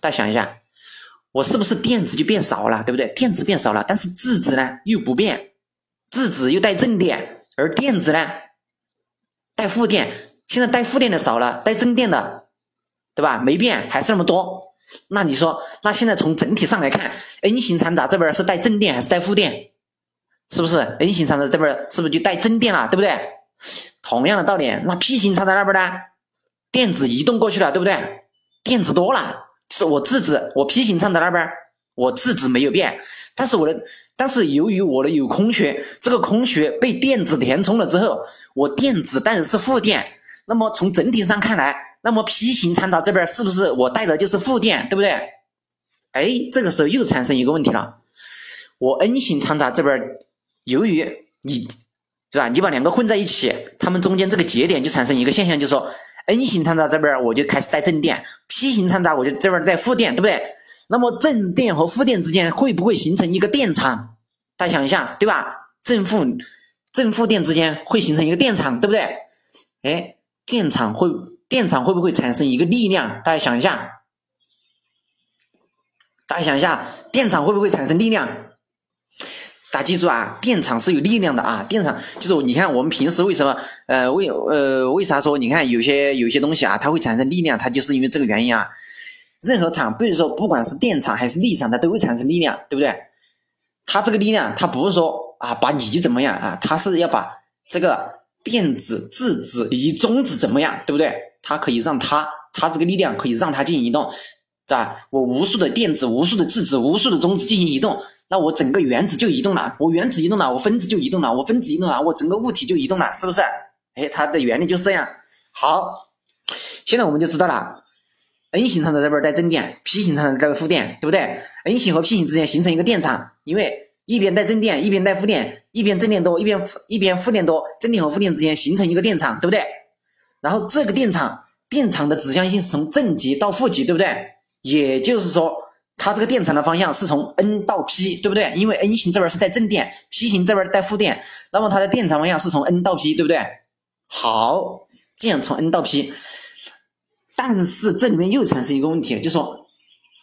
大家想一下，我是不是电子就变少了，对不对？电子变少了，但是质子呢又不变，质子又带正电，而电子呢带负电。现在带负电的少了，带正电的，对吧？没变，还是那么多。那你说，那现在从整体上来看，N 型掺杂这边是带正电还是带负电？是不是 N 型掺杂这边是不是就带正电了，对不对？同样的道理，那 P 型掺杂那边呢？电子移动过去了，对不对？电子多了，是我质子，我 P 型掺杂那边，我质子没有变，但是我的，但是由于我的有空穴，这个空穴被电子填充了之后，我电子带的是负电，那么从整体上看来，那么 P 型掺杂这边是不是我带的就是负电，对不对？哎，这个时候又产生一个问题了，我 N 型掺杂这边。由于你，对吧？你把两个混在一起，它们中间这个节点就产生一个现象，就是说，N 型掺杂这边我就开始带正电，P 型掺杂我就这边带负电，对不对？那么正电和负电之间会不会形成一个电场？大家想一下，对吧？正负正负电之间会形成一个电场，对不对？哎，电场会电场会不会产生一个力量？大家想一下，大家想一下，电场会不会产生力量？大家记住啊，电场是有力量的啊，电场就是你看我们平时为什么呃为呃为啥说你看有些有些东西啊它会产生力量，它就是因为这个原因啊。任何场，比如说不管是电场还是力场，它都会产生力量，对不对？它这个力量它不是说啊把你怎么样啊，它是要把这个电子、质子以及中子怎么样，对不对？它可以让它它这个力量可以让它进行移动，是吧？我无数的电子、无数的质子、无数的中子进行移动。那我整个原子就移动了，我原子移动了，我分子就移动了，我分子移动了，我整个物体就移动了，是不是？哎，它的原理就是这样。好，现在我们就知道了，N 型掺杂这边带正电，P 型掺杂这边负电，对不对？N 型和 P 型之间形成一个电场，因为一边带正电，一边带负电，一边正电多，一边一边负电多，正电和负电之间形成一个电场，对不对？然后这个电场，电场的指向性是从正极到负极，对不对？也就是说。它这个电场的方向是从 N 到 P，对不对？因为 N 型这边是带正电，P 型这边带负电，那么它的电场方向是从 N 到 P，对不对？好，这样从 N 到 P，但是这里面又产生一个问题，就说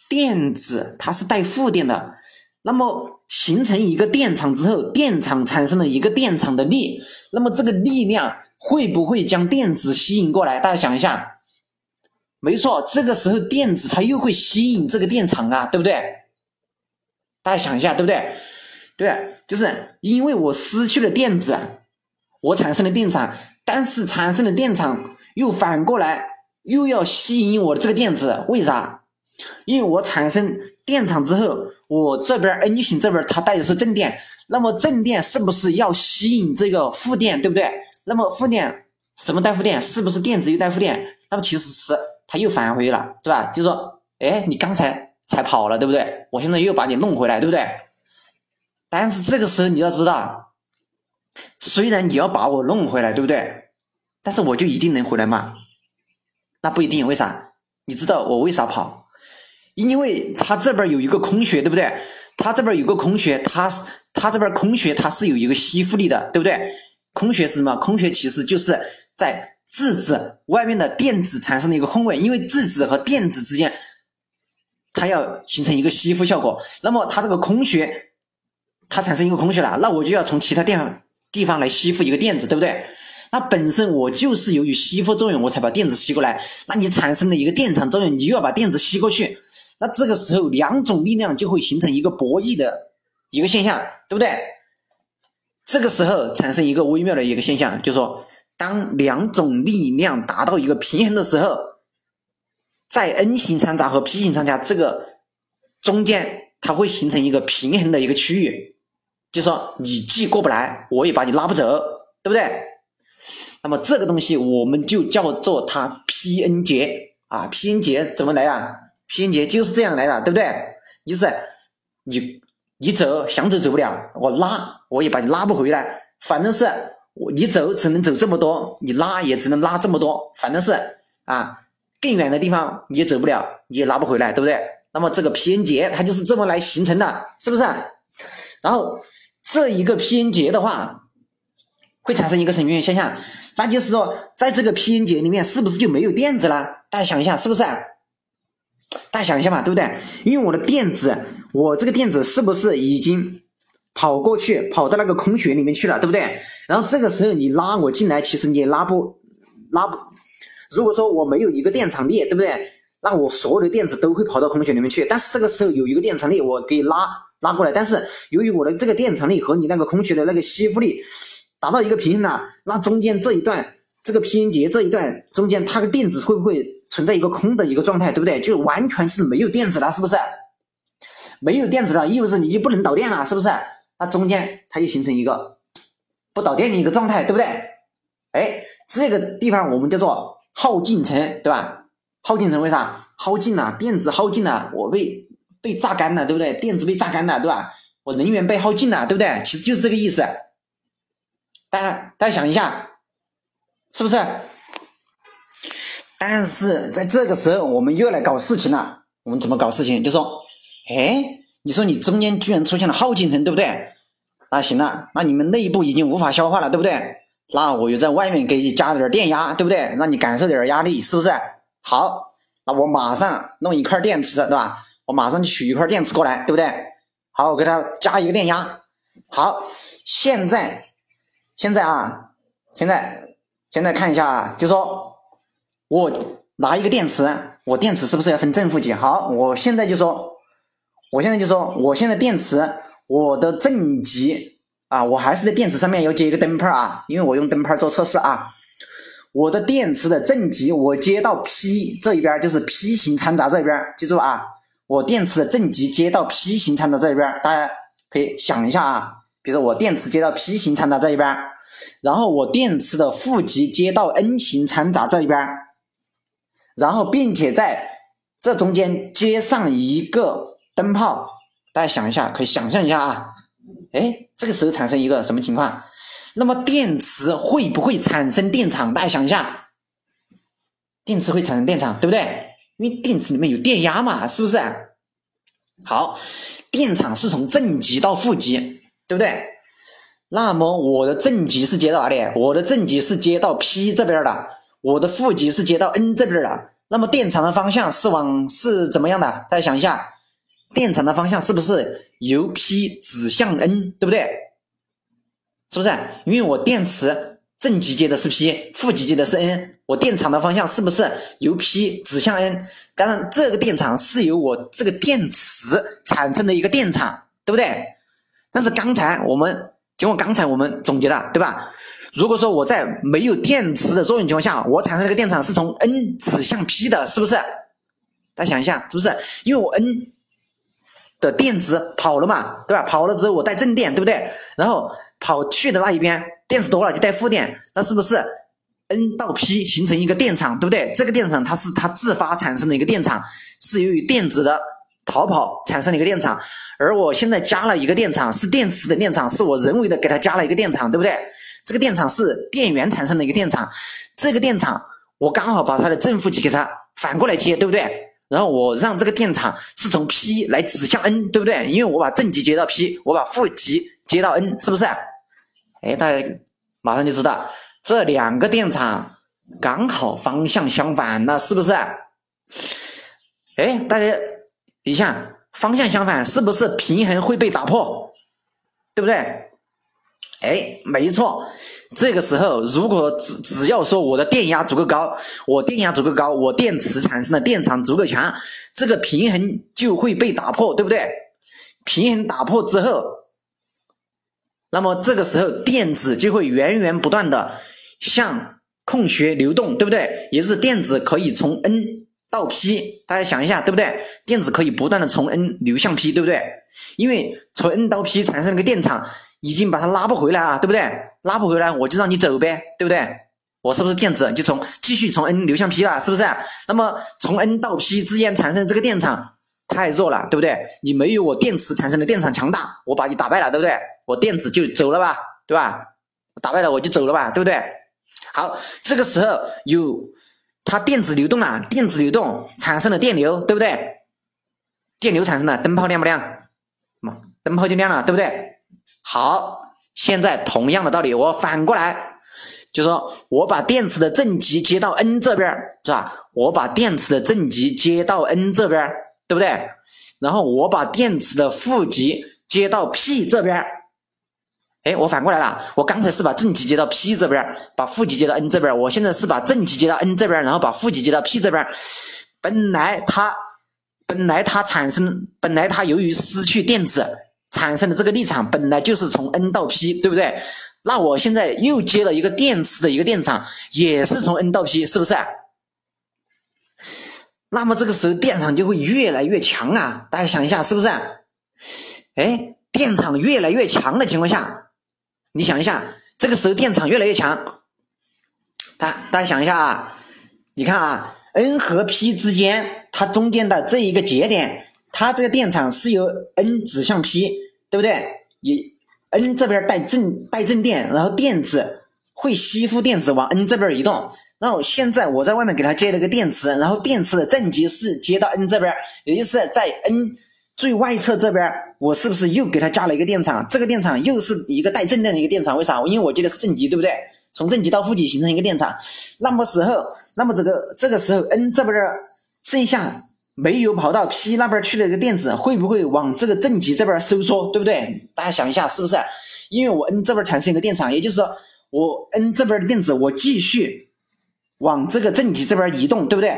电子它是带负电的，那么形成一个电场之后，电场产生了一个电场的力，那么这个力量会不会将电子吸引过来？大家想一下。没错，这个时候电子它又会吸引这个电场啊，对不对？大家想一下，对不对？对，就是因为我失去了电子，我产生了电场，但是产生的电场又反过来又要吸引我的这个电子，为啥？因为我产生电场之后，我这边 N 型这边它带的是正电，那么正电是不是要吸引这个负电，对不对？那么负电什么带负电？是不是电子又带负电？那么其实是。他又返回了，是吧？就说，哎，你刚才才跑了，对不对？我现在又把你弄回来，对不对？但是这个时候你要知道，虽然你要把我弄回来，对不对？但是我就一定能回来吗？那不一定，为啥？你知道我为啥跑？因为他这边有一个空穴，对不对？他这边有个空穴，他他这边空穴它是有一个吸附力的，对不对？空穴是什么？空穴其实就是在。质子外面的电子产生了一个空位，因为质子和电子之间，它要形成一个吸附效果，那么它这个空穴，它产生一个空穴了，那我就要从其他地方地方来吸附一个电子，对不对？那本身我就是由于吸附作用，我才把电子吸过来，那你产生了一个电场作用，你又要把电子吸过去，那这个时候两种力量就会形成一个博弈的一个现象，对不对？这个时候产生一个微妙的一个现象，就是说。当两种力量达到一个平衡的时候，在 N 型掺杂和 P 型掺杂这个中间，它会形成一个平衡的一个区域，就说你既过不来，我也把你拉不走，对不对？那么这个东西我们就叫做它 P-N 结啊，P-N 结怎么来的？P-N 结就是这样来的，对不对？就是你你走想走走不了，我拉我也把你拉不回来，反正是。我你走只能走这么多，你拉也只能拉这么多，反正是啊，更远的地方你也走不了，你也拉不回来，对不对？那么这个 P-N 结它就是这么来形成的，是不是？然后这一个 P-N 结的话，会产生一个什么现象？那就是说，在这个 P-N 结里面，是不是就没有电子了？大家想一下，是不是？大家想一下嘛，对不对？因为我的电子，我这个电子是不是已经跑过去，跑到那个空穴里面去了，对不对？然后这个时候你拉我进来，其实你也拉不拉不。如果说我没有一个电场力，对不对？那我所有的电子都会跑到空穴里面去。但是这个时候有一个电场力，我可以拉拉过来。但是由于我的这个电场力和你那个空穴的那个吸附力达到一个平衡了，那中间这一段这个平衡节这一段中间，它的电子会不会存在一个空的一个状态，对不对？就完全是没有电子了，是不是？没有电子了，意味着你就不能导电了，是不是？那中间它就形成一个不导电的一个状态，对不对？哎，这个地方我们叫做耗尽层，对吧？耗尽层为啥？耗尽了，电子耗尽了，我被被榨干了，对不对？电子被榨干了，对吧？我能源被耗尽了，对不对？其实就是这个意思。大家大家想一下，是不是？但是在这个时候，我们又来搞事情了。我们怎么搞事情？就说，哎，你说你中间居然出现了耗尽层，对不对？那行了，那你们内部已经无法消化了，对不对？那我就在外面给你加点电压，对不对？让你感受点压力，是不是？好，那我马上弄一块电池，对吧？我马上就取一块电池过来，对不对？好，我给它加一个电压。好，现在，现在啊，现在，现在看一下，就说我拿一个电池，我电池是不是要分正负极？好，我现在就说，我现在就说，我现在电池，我的正极啊，我还是在电池上面要接一个灯泡啊，因为我用灯泡做测试啊。我的电池的正极，我接到 P 这一边，就是 P 型掺杂这一边，记住啊，我电池的正极接到 P 型掺杂这一边，大家可以想一下啊，比如说我电池接到 P 型掺杂这一边，然后我电池的负极接到 N 型掺杂这一边，然后并且在这中间接上一个灯泡，大家想一下，可以想象一下啊，哎，这个时候产生一个什么情况？那么电池会不会产生电场？大家想一下，电池会产生电场，对不对？因为电池里面有电压嘛，是不是？好，电场是从正极到负极，对不对？那么我的正极是接到哪里？我的正极是接到 P 这边的，我的负极是接到 N 这边的。那么电场的方向是往是怎么样的？大家想一下，电场的方向是不是由 P 指向 N，对不对？是不是？因为我电池正极接的是 P，负极接的是 N，我电场的方向是不是由 P 指向 N？当然，这个电场是由我这个电池产生的一个电场，对不对？但是刚才我们经过刚才我们总结的，对吧？如果说我在没有电池的作用情况下，我产生这个电场是从 N 指向 P 的，是不是？大家想一下，是不是？因为我 N 的电子跑了嘛，对吧？跑了之后我带正电，对不对？然后跑去的那一边电子多了就带负电，那是不是 N 到 P 形成一个电场，对不对？这个电场它是它自发产生的一个电场，是由于电子的逃跑产生的一个电场。而我现在加了一个电场，是电池的电场，是我人为的给它加了一个电场，对不对？这个电场是电源产生的一个电场，这个电场我刚好把它的正负极给它反过来接，对不对？然后我让这个电场是从 P 来指向 N，对不对？因为我把正极接到 P，我把负极接到 N，是不是？哎，大家马上就知道这两个电场刚好方向相反了，是不是？哎，大家一下方向相反，是不是平衡会被打破？对不对？哎，没错。这个时候，如果只只要说我的电压足够高，我电压足够高，我电池产生的电场足够强，这个平衡就会被打破，对不对？平衡打破之后，那么这个时候电子就会源源不断的向空穴流动，对不对？也就是电子可以从 N 到 P，大家想一下，对不对？电子可以不断的从 N 流向 P，对不对？因为从 N 到 P 产生了个电场，已经把它拉不回来了，对不对？拉不回来，我就让你走呗，对不对？我是不是电子就从继续从 N 流向 P 了，是不是？那么从 N 到 P 之间产生的这个电场太弱了，对不对？你没有我电池产生的电场强大，我把你打败了，对不对？我电子就走了吧，对吧？打败了我就走了吧，对不对？好，这个时候有它电子流动啊，电子流动产生了电流，对不对？电流产生的灯泡亮不亮？嘛，灯泡就亮了，对不对？好。现在同样的道理，我反过来，就说我把电池的正极接到 N 这边，是吧？我把电池的正极接到 N 这边，对不对？然后我把电池的负极接到 P 这边，哎，我反过来了，我刚才是把正极接到 P 这边，把负极接到 N 这边，我现在是把正极接到 N 这边，然后把负极接到 P 这边。本来它，本来它产生，本来它由于失去电子产生的这个力场，本来就是从 N 到 P，对不对？那我现在又接了一个电池的一个电场，也是从 N 到 P，是不是？那么这个时候电场就会越来越强啊！大家想一下，是不是？哎，电场越来越强的情况下，你想一下，这个时候电场越来越强，大大家想一下啊，你看啊，N 和 P 之间，它中间的这一个节点，它这个电场是由 N 指向 P，对不对？也 N 这边带正带正电，然后电子会吸附电子往 N 这边移动。然后现在我在外面给它接了个电池，然后电池的正极是接到 N 这边，也就是在 N 最外侧这边，我是不是又给它加了一个电场？这个电场又是一个带正电的一个电场，为啥？因为我接的是正极，对不对？从正极到负极形成一个电场。那么时候，那么这个这个时候 N 这边剩下没有跑到 P 那边去的一个电子，会不会往这个正极这边收缩？对不对？大家想一下，是不是？因为我 N 这边产生一个电场，也就是说我 N 这边的电子我继续。往这个正极这边移动，对不对？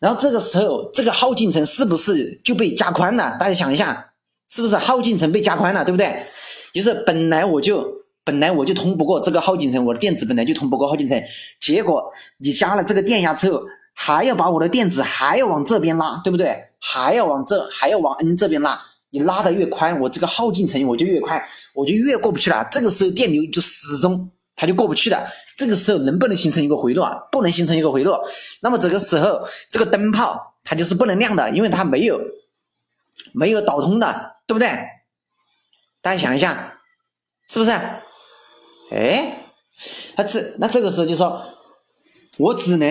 然后这个时候，这个耗尽层是不是就被加宽了？大家想一下，是不是耗尽层被加宽了，对不对？就是本来我就本来我就通不过这个耗尽层，我的电子本来就通不过耗尽层，结果你加了这个电压之后，还要把我的电子还要往这边拉，对不对？还要往这还要往 N 这边拉，你拉的越宽，我这个耗尽程我就越快，我就越过不去了。这个时候电流就始终。它就过不去的，这个时候能不能形成一个回路啊？不能形成一个回路，那么这个时候这个灯泡它就是不能亮的，因为它没有没有导通的，对不对？大家想一下，是不是？哎，它这那这个时候就说，我只能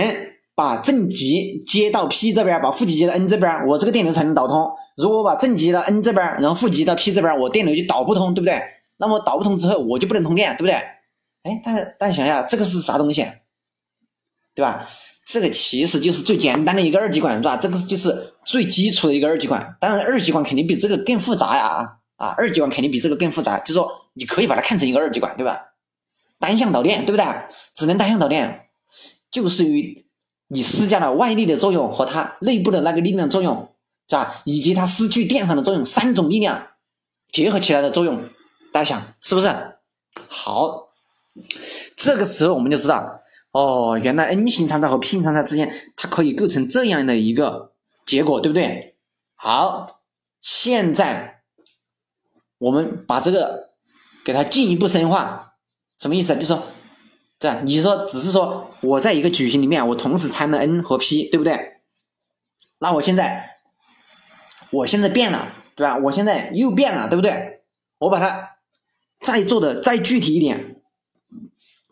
把正极接到 P 这边，把负极接到 N 这边，我这个电流才能导通。如果我把正极到 N 这边，然后负极到 P 这边，我电流就导不通，对不对？那么导不通之后，我就不能通电，对不对？哎，大家大家想一下，这个是啥东西，对吧？这个其实就是最简单的一个二极管，是吧？这个就是最基础的一个二极管。当然，二极管肯定比这个更复杂呀！啊，二极管肯定比这个更复杂。就说你可以把它看成一个二极管，对吧？单向导电，对不对？只能单向导电，就是于你施加了外力的作用和它内部的那个力量作用，是吧？以及它失去电场的作用三种力量结合起来的作用，大家想是不是？好。这个时候我们就知道，哦，原来 N 型参差和 P 型参差之间，它可以构成这样的一个结果，对不对？好，现在我们把这个给它进一步深化，什么意思？就说，这样，你说只是说我在一个矩形里面，我同时参了 N 和 P，对不对？那我现在，我现在变了，对吧？我现在又变了，对不对？我把它再做的再具体一点。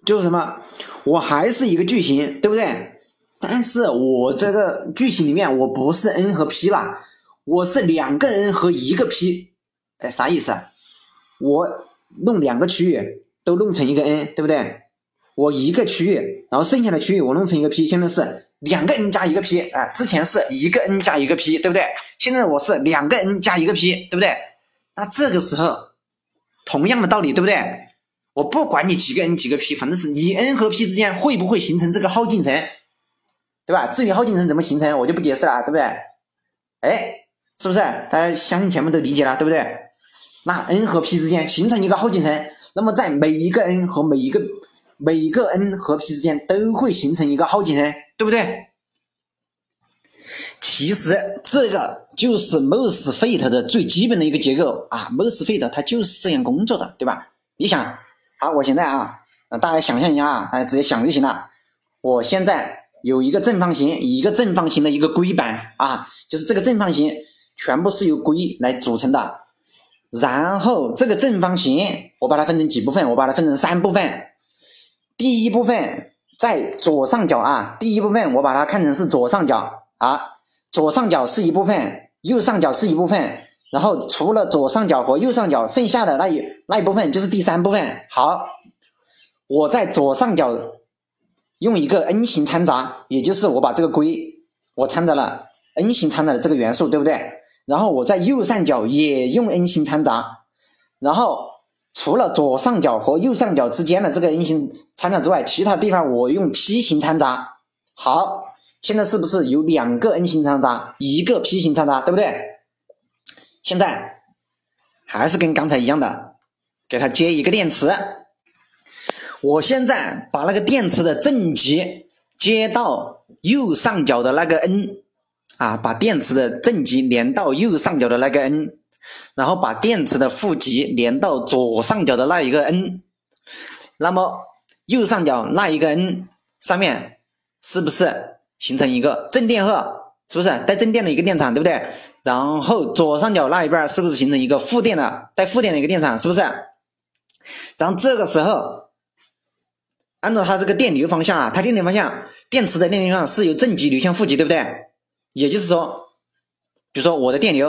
就是什么，我还是一个矩形，对不对？但是我这个矩形里面，我不是 N 和 P 了，我是两个 N 和一个 P，哎，啥意思啊？我弄两个区域都弄成一个 N，对不对？我一个区域，然后剩下的区域我弄成一个 P，现在是两个 N 加一个 P，哎，之前是一个 N 加一个 P，对不对？现在我是两个 N 加一个 P，对不对？那这个时候，同样的道理，对不对？我不管你几个 N 几个 P，反正是你 N 和 P 之间会不会形成这个耗进程，对吧？至于耗进程怎么形成，我就不解释了，对不对？哎，是不是？大家相信前面都理解了，对不对？那 N 和 P 之间形成一个耗进程，那么在每一个 N 和每一个每个 N 和 P 之间都会形成一个耗进程，对不对？其实这个就是 MOSFET 的最基本的一个结构啊，MOSFET 它就是这样工作的，对吧？你想。好，我现在啊，大家想象一下啊，大家直接想就行了。我现在有一个正方形，一个正方形的一个硅板啊，就是这个正方形全部是由硅来组成的。然后这个正方形，我把它分成几部分？我把它分成三部分。第一部分在左上角啊，第一部分我把它看成是左上角啊，左上角是一部分，右上角是一部分。然后除了左上角和右上角，剩下的那一那一部分就是第三部分。好，我在左上角用一个 N 型掺杂，也就是我把这个硅我掺杂了 N 型掺杂的这个元素，对不对？然后我在右上角也用 N 型掺杂，然后除了左上角和右上角之间的这个 N 型掺杂之外，其他地方我用 P 型掺杂。好，现在是不是有两个 N 型掺杂，一个 P 型掺杂，对不对？现在还是跟刚才一样的，给它接一个电池。我现在把那个电池的正极接到右上角的那个 N。啊，把电池的正极连到右上角的那个 N，然后把电池的负极连到左上角的那一个 N，那么右上角那一个 N 上面是不是形成一个正电荷？是不是带正电的一个电场，对不对？然后左上角那一半是不是形成一个负电的带负电的一个电场？是不是？然后这个时候，按照它这个电流方向啊，它电流方向，电池的电流方向是由正极流向负极，对不对？也就是说，比如说我的电流